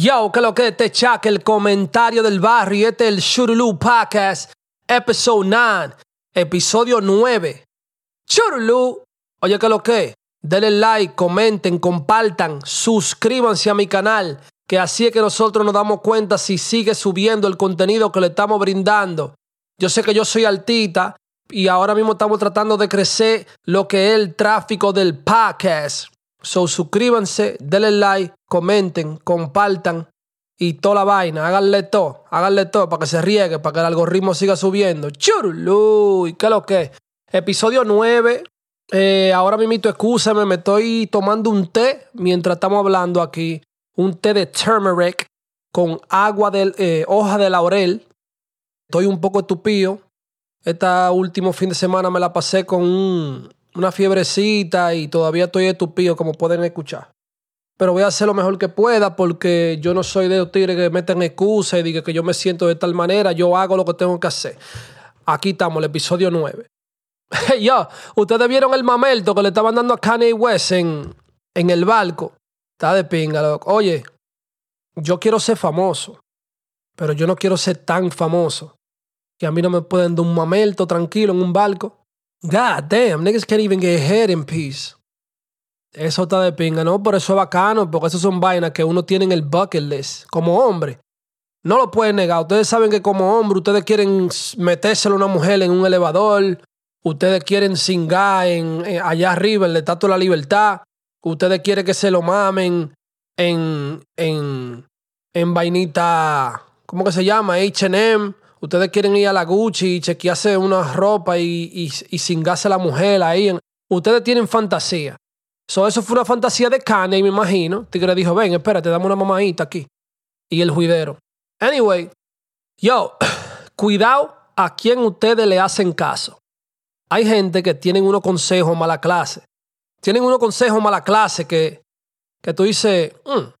Yo, que lo que te chaque el comentario del barrio. Este es el Shurulu Podcast, episodio 9, episodio 9. Shurulu. Oye, que lo que. Denle like, comenten, compartan, suscríbanse a mi canal, que así es que nosotros nos damos cuenta si sigue subiendo el contenido que le estamos brindando. Yo sé que yo soy altita y ahora mismo estamos tratando de crecer lo que es el tráfico del podcast. So suscríbanse, denle like, comenten, compartan y toda la vaina. Háganle todo, háganle todo para que se riegue, para que el algoritmo siga subiendo. Churulu, ¿qué es lo que? Episodio 9. Eh, ahora mismo, excúsame, me estoy tomando un té mientras estamos hablando aquí. Un té de turmeric con agua de eh, hoja de laurel. Estoy un poco estupido. Este último fin de semana me la pasé con un, una fiebrecita y todavía estoy estupido, como pueden escuchar. Pero voy a hacer lo mejor que pueda porque yo no soy de los tigres que meten excusas y digan que yo me siento de tal manera. Yo hago lo que tengo que hacer. Aquí estamos, el episodio 9. Hey, yo, ustedes vieron el mamelto que le estaban dando a Kanye West en, en el barco. Está de pinga, loco. Oye, yo quiero ser famoso, pero yo no quiero ser tan famoso que a mí no me pueden dar un mamelto tranquilo en un barco. God damn, niggas can't even get ahead in peace. Eso está de pinga, ¿no? Por eso es bacano, porque eso son vainas que uno tiene en el bucket list como hombre. No lo pueden negar. Ustedes saben que como hombre ustedes quieren metérselo a una mujer en un elevador. Ustedes quieren singar en, allá arriba, en el Estatua de la Libertad. Ustedes quieren que se lo mamen en, en, en vainita, ¿cómo que se llama? HM ustedes quieren ir a la Gucci y chequearse una ropa y, y, y cingarse a la mujer ahí. Ustedes tienen fantasía. So, eso fue una fantasía de Kanye, me imagino. Tigre dijo, ven, espérate, dame una mamadita aquí. Y el juidero. Anyway, yo, cuidado a quien ustedes le hacen caso. Hay gente que tienen unos consejos mala clase. Tienen unos consejos mala clase que, que tú dices, mm".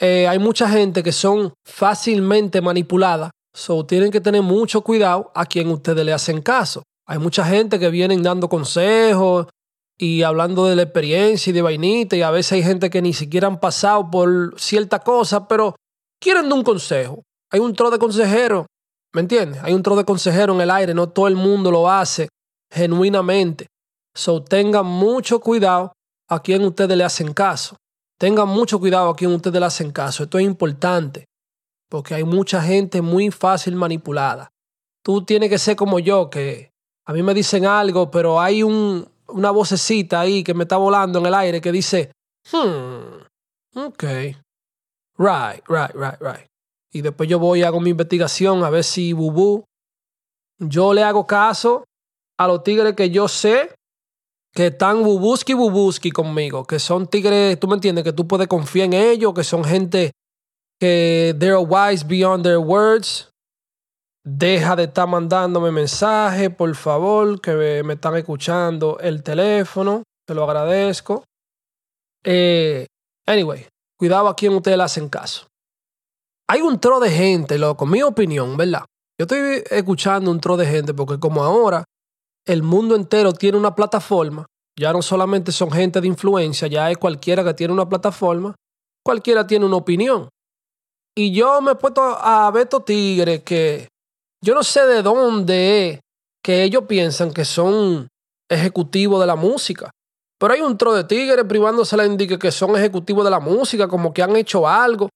eh, hay mucha gente que son fácilmente manipuladas So, tienen que tener mucho cuidado a quien ustedes le hacen caso. Hay mucha gente que vienen dando consejos y hablando de la experiencia y de vainita, y a veces hay gente que ni siquiera han pasado por cierta cosa, pero quieren un consejo. Hay un tro de consejero, ¿me entiendes? Hay un tro de consejero en el aire, no todo el mundo lo hace genuinamente. So, tengan mucho cuidado a quien ustedes le hacen caso. Tengan mucho cuidado a quien ustedes le hacen caso. Esto es importante porque hay mucha gente muy fácil manipulada. Tú tienes que ser como yo, que a mí me dicen algo, pero hay un, una vocecita ahí que me está volando en el aire que dice, hmm, ok, right, right, right, right. Y después yo voy y hago mi investigación a ver si Bubú, yo le hago caso a los tigres que yo sé que están bubuski bubuski conmigo, que son tigres, tú me entiendes, que tú puedes confiar en ellos, que son gente que they're wise beyond their words. Deja de estar mandándome mensajes, por favor, que me están escuchando el teléfono. Te lo agradezco. Eh, anyway, cuidado a quien ustedes le hacen caso. Hay un tro de gente, loco, mi opinión, ¿verdad? Yo estoy escuchando un tro de gente porque como ahora el mundo entero tiene una plataforma, ya no solamente son gente de influencia, ya es cualquiera que tiene una plataforma, cualquiera tiene una opinión. Y yo me he puesto a ver estos tigres que yo no sé de dónde es que ellos piensan que son ejecutivos de la música. Pero hay un tro de tigres privándose la indique que son ejecutivos de la música, como que han hecho algo.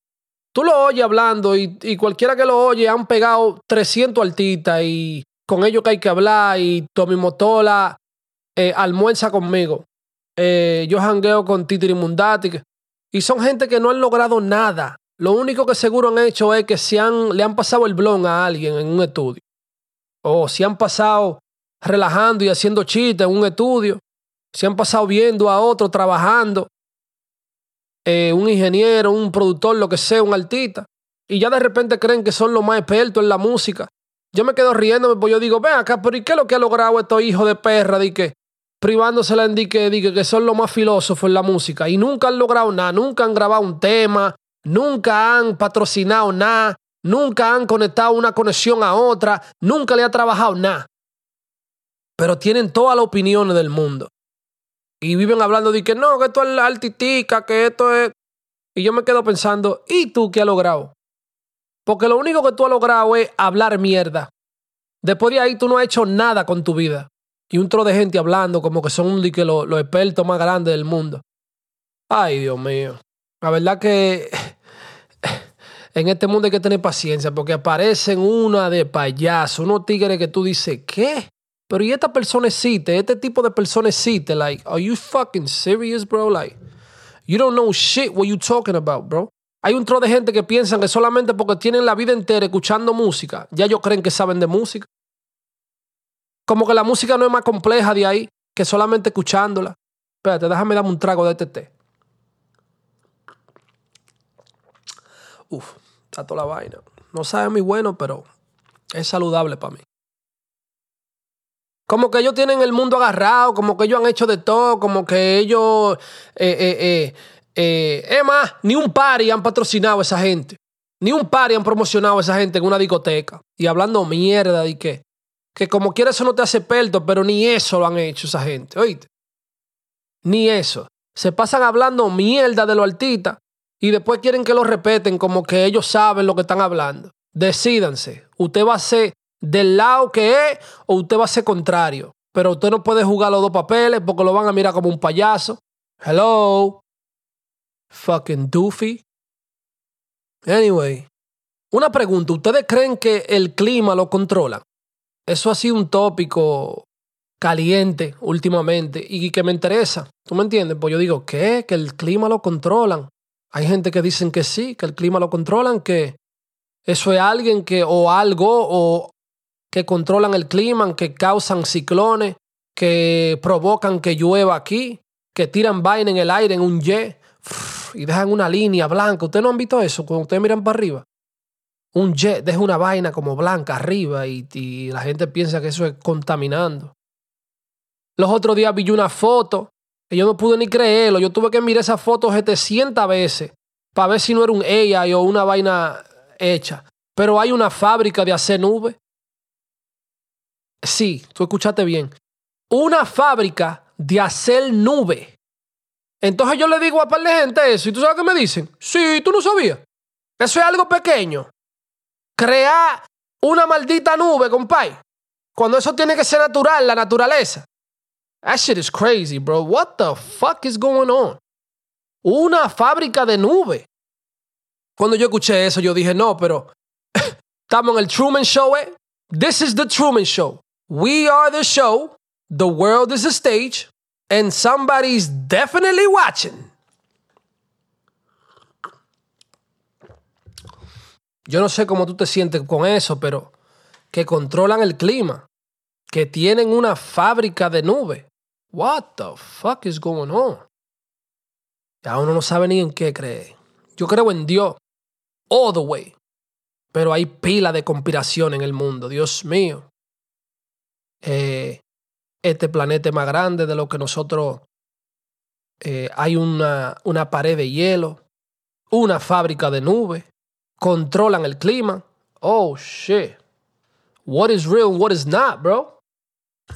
Tú lo oyes hablando y, cualquiera que lo oye han pegado 300 artistas y con ellos que hay que hablar y Tommy Motola eh, almuerza conmigo. Eh, yo jangueo con Titiri Mundati. Y son gente que no han logrado nada. Lo único que seguro han hecho es que si han, le han pasado el blon a alguien en un estudio. O si han pasado relajando y haciendo chistes en un estudio. Si han pasado viendo a otro trabajando. Eh, un ingeniero, un productor, lo que sea, un artista. Y ya de repente creen que son los más expertos en la música. Yo me quedo riéndome, pues yo digo, ven acá, pero ¿y qué es lo que ha logrado estos hijos de perra? De que privándose la indique, de que son los más filósofos en la música. Y nunca han logrado nada, nunca han grabado un tema, nunca han patrocinado nada, nunca han conectado una conexión a otra, nunca le ha trabajado nada. Pero tienen todas las opiniones del mundo. Y viven hablando de que no, que esto es la altitica, que esto es... Y yo me quedo pensando, ¿y tú qué has logrado? Porque lo único que tú has logrado es hablar mierda. Después de ahí tú no has hecho nada con tu vida. Y un tro de gente hablando como que son los, los expertos más grandes del mundo. Ay, Dios mío. La verdad que en este mundo hay que tener paciencia porque aparecen una de payaso, unos tigres que tú dices, ¿qué? Pero y esta persona este tipo de persona existe. Like, are you fucking serious, bro? Like, you don't know shit what you talking about, bro. Hay un tro de gente que piensan que solamente porque tienen la vida entera escuchando música, ya ellos creen que saben de música. Como que la música no es más compleja de ahí que solamente escuchándola. Espérate, déjame darme un trago de este té. Uf, toda la vaina. No sabe muy bueno, pero es saludable para mí. Como que ellos tienen el mundo agarrado, como que ellos han hecho de todo, como que ellos... Eh, eh, eh, eh, es más, ni un party han patrocinado a esa gente. Ni un party han promocionado a esa gente en una discoteca. Y hablando mierda y que, que como quiera eso no te hace perto, pero ni eso lo han hecho esa gente, oíste. Ni eso. Se pasan hablando mierda de lo altita y después quieren que lo repeten como que ellos saben lo que están hablando. Decídanse. Usted va a ser del lado que es o usted va a ser contrario. Pero usted no puede jugar los dos papeles porque lo van a mirar como un payaso. Hello. Fucking doofy. Anyway. Una pregunta. ¿Ustedes creen que el clima lo controla? Eso ha sido un tópico caliente últimamente y que me interesa. ¿Tú me entiendes? Pues yo digo, ¿qué? Que el clima lo controlan. Hay gente que dicen que sí, que el clima lo controlan, que eso es alguien que o algo o que controlan el clima, que causan ciclones, que provocan que llueva aquí, que tiran vaina en el aire en un jet y dejan una línea blanca. ¿Ustedes no han visto eso cuando ustedes miran para arriba? Un jet deja una vaina como blanca arriba y, y la gente piensa que eso es contaminando. Los otros días vi una foto yo no pude ni creerlo. Yo tuve que mirar esa foto 700 veces para ver si no era un AI o una vaina hecha. Pero hay una fábrica de hacer nube Sí, tú escuchaste bien. Una fábrica de hacer nube. Entonces yo le digo a par de gente eso y tú sabes qué me dicen. Sí, tú no sabías. Eso es algo pequeño. Crear una maldita nube, compay. Cuando eso tiene que ser natural, la naturaleza. That shit is crazy, bro. What the fuck is going on? Una fábrica de nube. Cuando yo escuché eso, yo dije, no, pero estamos en el Truman Show, eh? This is the Truman Show. We are the show, the world is a stage, and somebody's definitely watching. Yo no sé cómo tú te sientes con eso, pero que controlan el clima, que tienen una fábrica de nube. What the fuck is going on? Ya uno no sabe ni en qué cree. Yo creo en Dios, all the way. Pero hay pila de conspiración en el mundo, Dios mío. Eh, este planeta es más grande de lo que nosotros. Eh, hay una, una pared de hielo, una fábrica de nubes, controlan el clima. Oh shit. What is real and what is not, bro?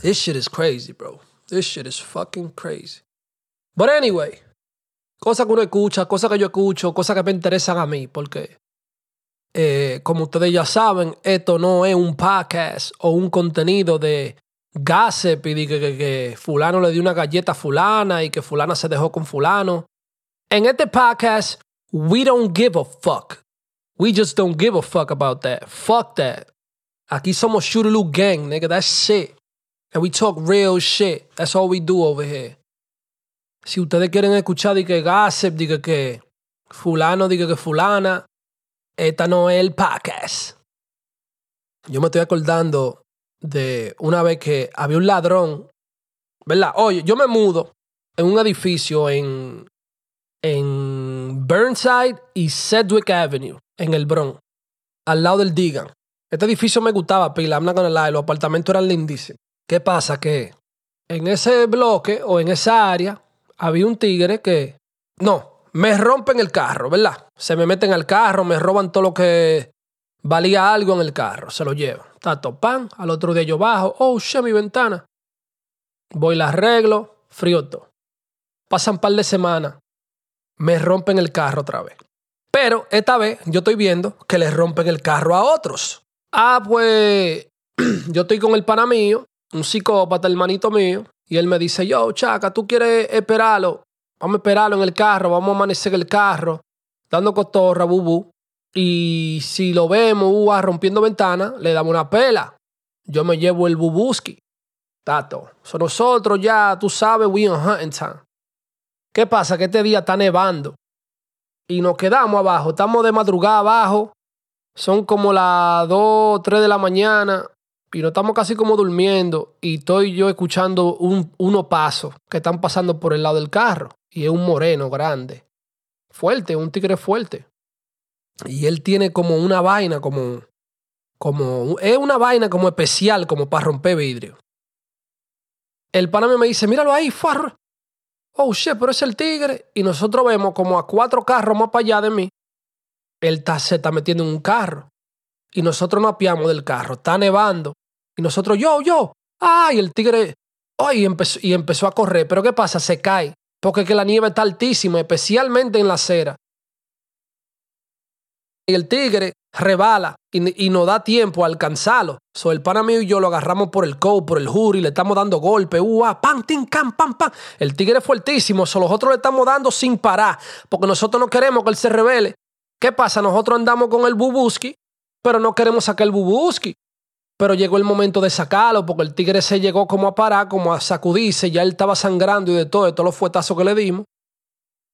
This shit is crazy, bro. This shit is fucking crazy. But anyway, cosas que uno escucha, cosas que yo escucho, cosas que me interesan a mí, porque eh, como ustedes ya saben, esto no es un podcast o un contenido de gossip y de que, que, fulano le dio una galleta a fulana y que fulana se dejó con fulano. En este podcast, we don't give a fuck. We just don't give a fuck about that. Fuck that. Aquí somos Shootaloo Gang, nigga. That's shit. And we talk real shit. That's all we do over here. Si ustedes quieren escuchar de que gossip, diga que fulano, diga que fulana, esta no es el podcast. Yo me estoy acordando de una vez que había un ladrón, ¿verdad? Oye, yo me mudo en un edificio en, en Burnside y Sedgwick Avenue, en el Bronx, al lado del Digan. Este edificio me gustaba, pila, I'm not gonna los apartamentos eran lindísimos. ¿Qué pasa? Que en ese bloque o en esa área había un tigre que, no, me rompen el carro, ¿verdad? Se me meten al carro, me roban todo lo que valía algo en el carro, se lo llevan. Tato pan, al otro día yo bajo, oh, shit, mi ventana. Voy, la arreglo, frío todo. Pasan par de semanas. me rompen el carro otra vez. Pero esta vez yo estoy viendo que le rompen el carro a otros. Ah, pues yo estoy con el pana mío, un psicópata, hermanito mío, y él me dice, yo, chaca, tú quieres esperarlo, vamos a esperarlo en el carro, vamos a amanecer el carro, dando cotorra, bubu. Y si lo vemos, uh, rompiendo ventanas, le damos una pela. Yo me llevo el bubuski. Tato. Son nosotros ya, tú sabes, we on hunting time. ¿Qué pasa? Que este día está nevando. Y nos quedamos abajo. Estamos de madrugada abajo. Son como las 2, 3 de la mañana. Y no estamos casi como durmiendo. Y estoy yo escuchando un, unos pasos que están pasando por el lado del carro. Y es un moreno grande. Fuerte, un tigre fuerte. Y él tiene como una vaina, como. como es una vaina como especial, como para romper vidrio. El pana me dice, míralo ahí, farro. Oh, shit, pero es el tigre. Y nosotros vemos como a cuatro carros más para allá de mí. Él se está metiendo en un carro. Y nosotros nos apiamos del carro. Está nevando. Y nosotros, yo, yo. Ay, el tigre. Ay, empezó, y empezó a correr. Pero ¿qué pasa? Se cae. Porque que la nieve está altísima, especialmente en la acera y el tigre rebala y, no da tiempo a alcanzarlo. So, el pana mío y yo lo agarramos por el coat, por el jury, le estamos dando golpe, uah, pam, tin, cam, pam, pam. El tigre es fuertísimo, so, nosotros le estamos dando sin parar, porque nosotros no queremos que él se revele. ¿Qué pasa? Nosotros andamos con el bubuski, pero no queremos sacar el bubuski. Pero llegó el momento de sacarlo, porque el tigre se llegó como a parar, como a sacudirse, ya él estaba sangrando y de todo, de todos los fuetazos que le dimos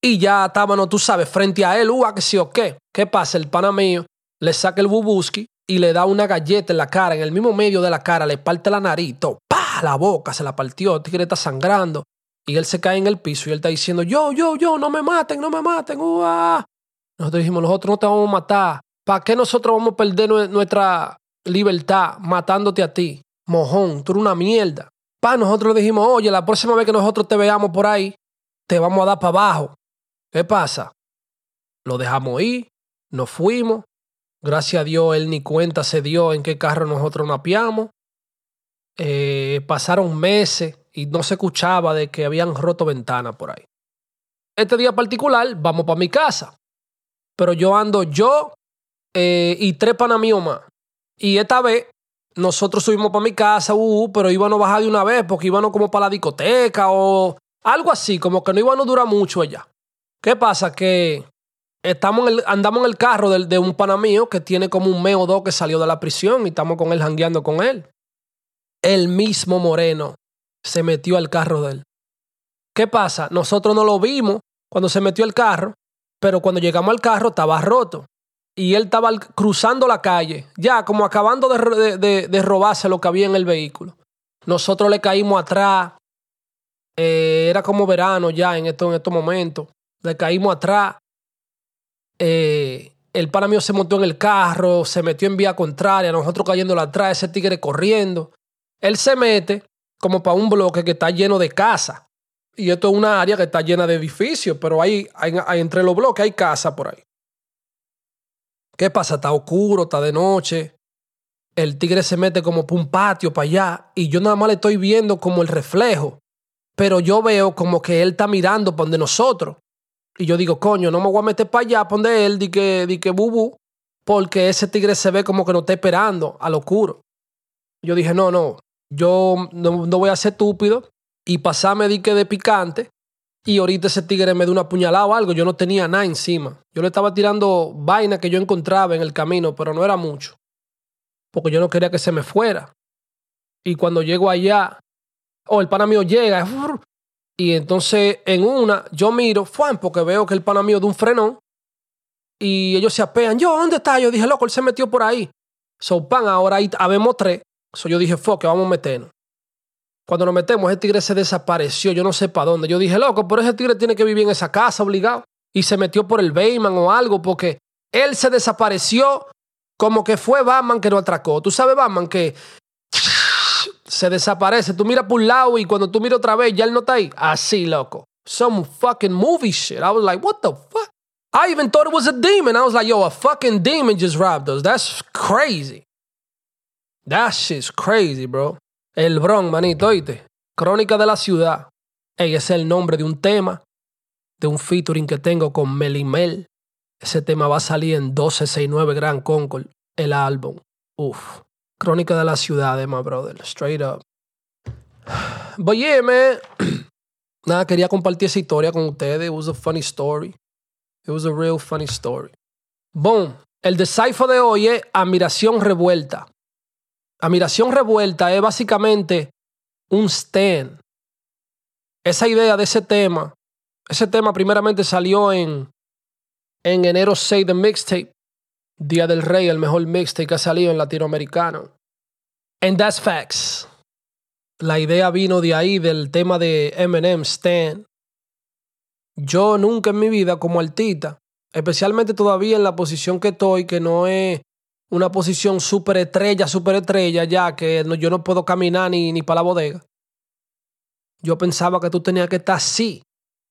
y ya estábamos, tú sabes, frente a él, uh, que sí o qué. ¿Qué pasa? El pana mío le saca el bubuski y le da una galleta en la cara, en el mismo medio de la cara, le parte la nariz, pa, la boca, se la partió, el tigre está sangrando. Y él se cae en el piso y él está diciendo, yo, yo, yo, no me maten, no me maten, uh, Nosotros dijimos, nosotros no te vamos a matar. ¿Para qué nosotros vamos a perder nuestra libertad matándote a ti? Mojón, tú eres una mierda. Pa, nosotros le dijimos, oye, la próxima vez que nosotros te veamos por ahí, te vamos a dar para abajo. ¿Qué pasa? Lo dejamos ir, nos fuimos. Gracias a Dios, él ni cuenta se dio en qué carro nosotros napiamos. Eh, pasaron meses y no se escuchaba de que habían roto ventanas por ahí. Este día particular, vamos para mi casa. Pero yo ando yo eh, y tres panas más. Y esta vez nosotros subimos para mi casa, uh, uh, pero íbamos a bajar de una vez porque íbamos como para la discoteca o algo así, como que no íbamos a durar mucho allá. ¿Qué pasa? Que estamos andamos en el carro de, de un pana mío que tiene como un mes o dos que salió de la prisión y estamos con él jangueando con él. El mismo Moreno se metió al carro de él. ¿Qué pasa? Nosotros no lo vimos cuando se metió al carro, pero cuando llegamos al carro estaba roto. Y él estaba cruzando la calle, ya como acabando de, de, robarse lo que había en el vehículo. Nosotros le caímos atrás. Eh, era como verano ya en, esto, en estos momentos le caímos atrás. Eh, el pana mío se montó en el carro, se metió en vía contraria, nosotros cayéndole atrás, ese tigre corriendo. Él se mete como para un bloque que está lleno de casa. Y esto es una área que está llena de edificios, pero ahí, entre los bloques hay casa por ahí. ¿Qué pasa? Está oscuro, está de noche. El tigre se mete como por un patio para allá y yo nada más le estoy viendo como el reflejo. Pero yo veo como que él está mirando por donde nosotros. Y yo digo, coño, no me voy a meter para allá, donde él, di que, di que bubu, porque ese tigre se ve como que no está esperando a lo oscuro. Yo dije, no, no, yo no, voy a ser estúpido y pasarme di que de picante y ahorita ese tigre me dio una puñalada o algo, yo no tenía nada encima. Yo le estaba tirando vaina que yo encontraba en el camino, pero no era mucho, porque yo no quería que se me fuera. Y cuando llego allá, o oh, el pana mío llega, y entonces en una yo miro, Juan, porque veo que el pana mío de un frenón y ellos se apean. Yo, ¿dónde está? Yo dije, loco, él se metió por ahí. So, pan, ahora ahí habemos tres. So, yo dije, fuck, que vamos a meternos. Cuando nos metemos, ese tigre se desapareció, yo no sé para dónde. Yo dije, loco, pero ese tigre tiene que vivir en esa casa obligado. Y se metió por el Bayman o algo, porque él se desapareció como que fue Batman que no atracó. Tú sabes, Batman, que se desaparece. Tú miras por un lado y cuando tú miras otra vez ya él no está ahí. Así, loco. Some fucking movie shit. I was like, what the fuck? I even thought it was a demon. I was like, yo, a fucking demon just robbed us. That's crazy. That shit's crazy, bro. El Bronx, manito, oíste. Crónica de la ciudad. Ey, ese es el nombre de un tema de un featuring que tengo con Melimel. Ese tema va a salir en 1269 Grand Concord, el álbum. Uf. Crónica de la ciudad, my brother. Straight up. But yeah, man. Nada, quería compartir esa historia con ustedes. It was a funny story. It was a real funny story. Boom. El decipher de hoy es admiración revuelta. Admiración revuelta es básicamente un stand. Esa idea de ese tema, ese tema primeramente salió en, en enero 6 de mixtape, Día del Rey, el mejor mixtape que ha salido en latinoamericano. And that's facts. La idea vino de ahí, del tema de Eminem, Stan. Yo nunca en mi vida como artista, especialmente todavía en la posición que estoy, que no es una posición súper estrella, súper estrella, ya que yo no puedo caminar ni, ni para la bodega. Yo pensaba que tú tenías que estar así,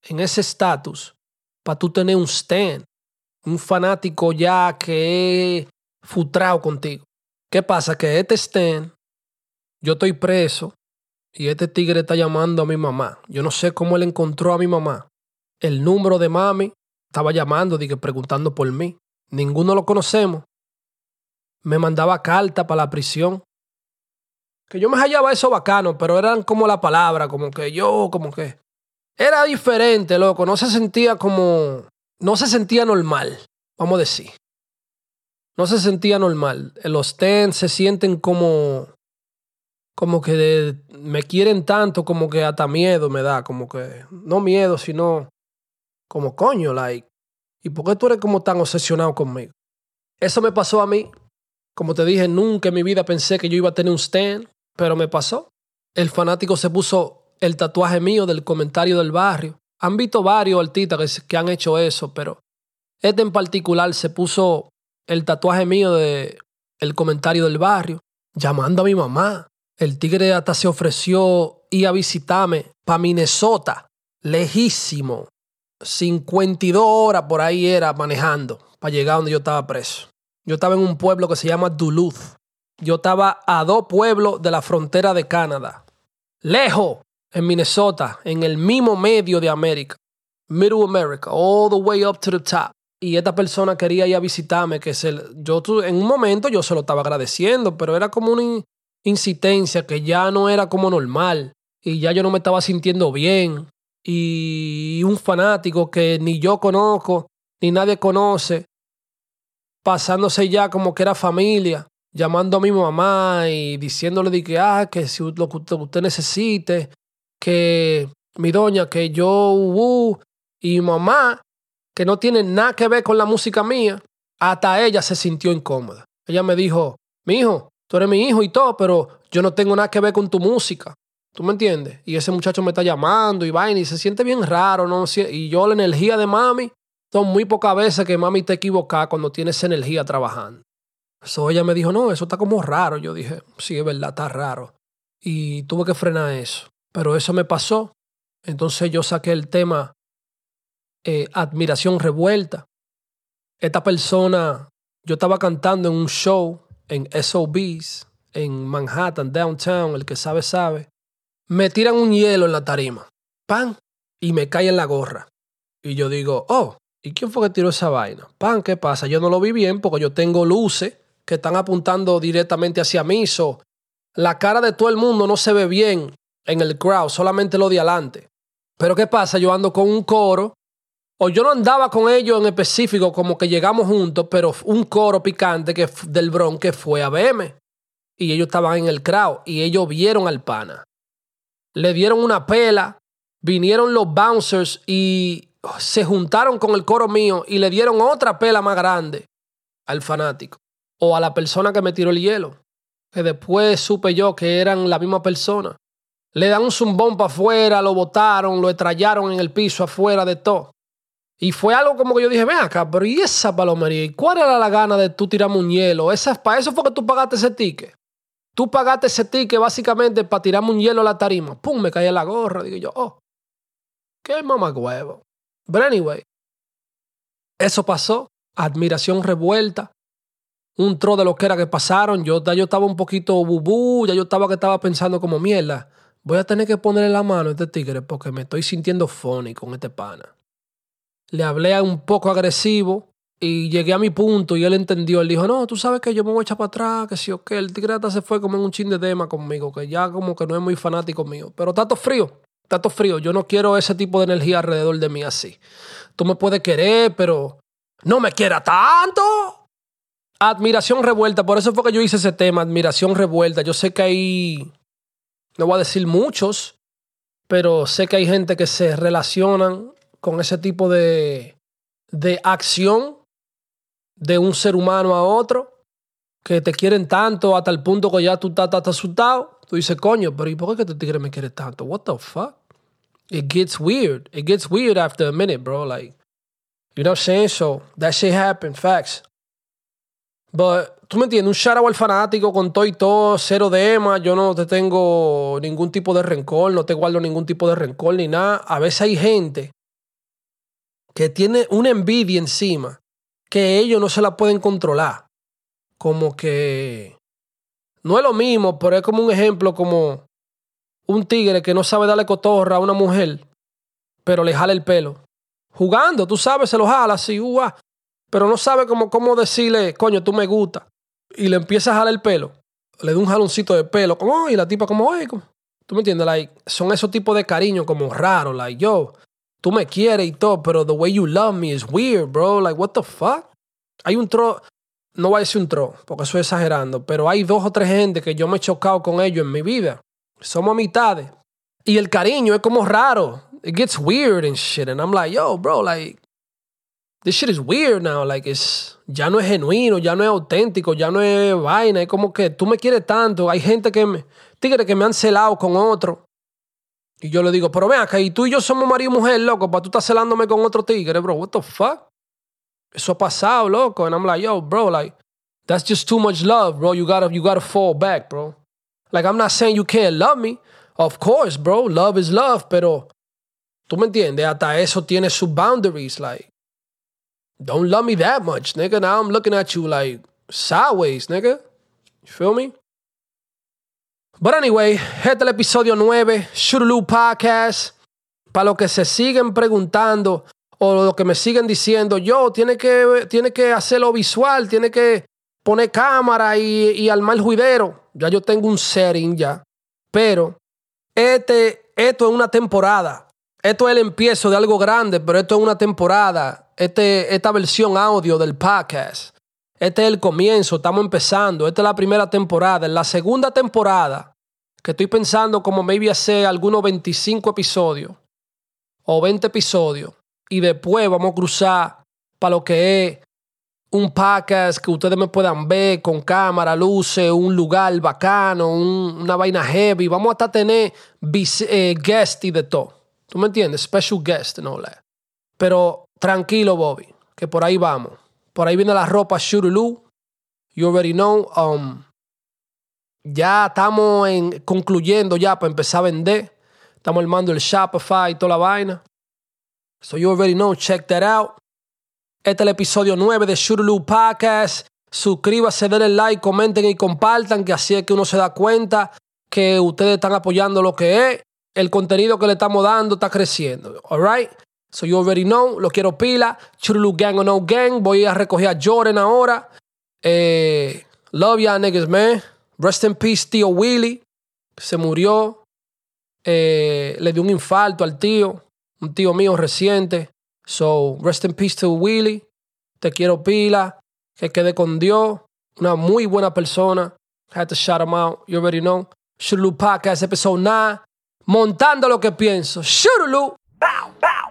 en ese estatus, para tú tener un stand, un fanático ya que es futrado contigo. ¿Qué pasa? Que este stand, yo estoy preso y este tigre está llamando a mi mamá. Yo no sé cómo él encontró a mi mamá. El número de mami estaba llamando, dije, preguntando por mí. Ninguno lo conocemos me mandaba carta para la prisión. Que yo me hallaba eso bacano, pero eran como la palabra, como que yo, como que. Era diferente, loco. No se sentía como. No se sentía normal, vamos a decir. No se sentía normal. Los TEN se sienten como. Como que me quieren tanto, como que hasta miedo me da. Como que. No miedo, sino. Como coño, like. ¿Y por qué tú eres como tan obsesionado conmigo? Eso me pasó a mí como te dije, nunca en mi vida pensé que yo iba a tener un stand, pero me pasó. El fanático se puso el tatuaje mío del comentario del barrio. Han visto varios artistas que, han hecho eso, pero este en particular se puso el tatuaje mío de el comentario del barrio, llamando a mi mamá. El tigre hasta se ofreció ir a visitarme para Minnesota, lejísimo. 52 horas por ahí era manejando para llegar donde yo estaba preso. Yo estaba en un pueblo que se llama Duluth. Yo estaba a dos pueblos de la frontera de Canadá. Lejos, en Minnesota, en el mismo medio de América. Middle America, all the way up to the top. Y esta persona quería ir a visitarme, que se, yo en un momento yo se lo estaba agradeciendo, pero era como una insistencia que ya no era como normal. Y ya yo no me estaba sintiendo bien. Y un fanático que ni yo conozco, ni nadie conoce, pasándose ya como que era familia, llamando a mi mamá y diciéndole de que, ah, que si lo que usted necesite, que mi doña, que yo, uh, y mamá, que no tiene nada que ver con la música mía, hasta ella se sintió incómoda. Ella me dijo, mi hijo, tú eres mi hijo y todo, pero yo no tengo nada que ver con tu música. ¿Tú me entiendes? Y ese muchacho me está llamando y vaina y se siente bien raro, ¿no? Y yo la energía de mami son muy pocas veces que mami te equivoca cuando tienes energía trabajando. Eso ella me dijo, no, eso está como raro. Yo dije, sí, es verdad, está raro. Y tuve que frenar eso. Pero eso me pasó. Entonces yo saqué el tema eh, admiración revuelta. Esta persona, yo estaba cantando en un show en SOBs, en Manhattan, downtown, el que sabe sabe. Me tiran un hielo en la tarima. ¡Pam! Y me cae en la gorra. Y yo digo, oh, ¿Y quién fue que tiró esa vaina? Pan, ¿qué pasa? Yo no lo vi bien porque yo tengo luces que están apuntando directamente hacia mí. So, la cara de todo el mundo no se ve bien en el crowd, solamente lo de adelante. Pero ¿qué pasa? Yo ando con un coro, o yo no andaba con ellos en específico, como que llegamos juntos, pero un coro picante que, del Bron que fue a verme. Y ellos estaban en el crowd y ellos vieron al pana. Le dieron una pela, vinieron los bouncers y se juntaron con el coro mío y le dieron otra pela más grande al fanático o a la persona que me tiró el hielo, que después supe yo que eran la misma persona. Le dan un zumbón para afuera, lo botaron, lo estrallaron en el piso afuera de todo. Y fue algo como que yo dije, ven acá, pero ¿y esa palomería? ¿Y cuál era la gana de tú tirarme un hielo? Para eso fue que tú pagaste ese ticket. Tú pagaste ese ticket básicamente para tirarme un hielo a la tarima. Pum, me caía la gorra. Digo yo, oh, qué mamagüevo. But anyway, eso pasó, admiración revuelta, un tro de lo que era que pasaron. Yo, ya yo estaba un poquito bubú, ya yo estaba que estaba pensando como mierda. Voy a tener que ponerle la mano a este tigre porque me estoy sintiendo funny con este pana. le hablé un poco agresivo y llegué a mi punto y él entendió. Él dijo, no, tú sabes que yo me voy a echar para atrás, que sí o qué. El tigre se fue como en un chin de tema conmigo, que ya como que no es muy fanático mío. Pero tato frío, tato frío. Yo no quiero ese tipo de energía alrededor de mí así. Tú me puedes querer, pero no me quiera tanto. Admiración revuelta, por eso fue que yo hice ese tema, admiración revuelta. Yo sé que hay, no voy a decir muchos, pero sé que hay gente que se relacionan con ese tipo de, de acción de un ser humano a otro, que te quieren tanto hasta el punto que ya tú estás, asustado. Tú dices, coño, pero ¿y por qué este tigre me quiere tanto? What the fuck? It gets weird. It gets weird after a minute, bro. Like, you know what I'm saying? So, that shit happened, facts. But, tú me entiendes, un shout out al fanático con todo y todo, cero de Emma. Yo no te tengo ningún tipo de rencor, no te guardo ningún tipo de rencor ni nada. A veces hay gente que tiene una envidia encima que ellos no se la pueden controlar. Como que no es lo mismo, pero es como un ejemplo como un tigre que no sabe darle cotorra a una mujer, pero le jala el pelo. Jugando, tú sabes, se lo jala así, uh, pero no sabe cómo, cómo decirle, coño, tú me gusta. Y le empieza a jalar el pelo. Le da un jaloncito de pelo, como, y la tipa como, oye, tú me entiendes, like, son esos tipos de cariño como raros, like, yo, tú me quieres y todo, pero the way you love me is weird, bro. Like, what the fuck? Hay un tro, no voy a decir un tro, porque estoy exagerando, pero hay dos o tres gente que yo me he chocado con ellos en mi vida. Somos amistades. Y el cariño es como raro. It gets weird and shit. And I'm like, yo, bro, like, this shit is weird now. Like, it's, ya no es genuino, ya no es auténtico, ya no es vaina. Es como que tú me quieres tanto. Hay gente que me, tigres que me han celado con otro. Y yo le digo, pero ven acá, tú y yo somos marido y mujer, loco, para tú estás celándome con otro tigre, bro. What the fuck? Eso pasado, loco. And I'm like, yo, bro, like, that's just too much love, bro. You gotta, you gotta fall back, bro. Like, I'm not saying you can't love me. Of course, bro. Love is love, pero tú me entiendes, hasta eso tiene sus boundaries, like. Don't love me that much, nigga. Now I'm looking at you like sideways, nigga. You feel me? But anyway, este es el episodio 9, Shurulu Podcast. Para los que se siguen preguntando o los que me siguen diciendo, yo, tiene que, tiene que hacerlo visual, tiene que poner cámara y, y armar juidero. Ya yo tengo un setting ya. Pero este, esto es una temporada. Esto es el empiezo de algo grande, pero esto es una temporada. Este, esta versión audio del podcast. Este es el comienzo, estamos empezando. Esta es la primera temporada. En la segunda temporada, que estoy pensando como maybe hacer algunos 25 episodios o 20 episodios. Y después vamos a cruzar para lo que es un podcast que ustedes me puedan ver con cámara, luces, un lugar bacano, una vaina heavy. Vamos hasta tener eh, guest y de todo. ¿Tú me entiendes? Special guest no all Pero tranquilo, Bobby, que por ahí vamos. Por ahí viene la ropa Shurulu. You already know. Um, ya estamos en, concluyendo ya para empezar a vender. Estamos armando el Shopify y toda la vaina. So you already know, check that out. Este es el episodio 9 de Shurulu Podcast. Suscríbase, denle like, comenten y compartan, que así es que uno se da cuenta que ustedes están apoyando lo que es. El contenido que le estamos dando está creciendo. Alright? So you already know, lo quiero pila. Churulu gang o no gang. Voy a recoger a Jordan ahora. Eh, love ya niggas, man. Rest in peace, tío Willy. Se murió. Eh, le dio un infarto al tío. Un tío mío reciente. So, rest in peace to Willy. Te quiero pila. Que quede con Dios. Una muy buena persona. Had to shout him out. You already know. Shurulu Podcast, episode 9. Montando lo que pienso. Shurulu. Bow, bow.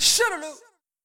Should've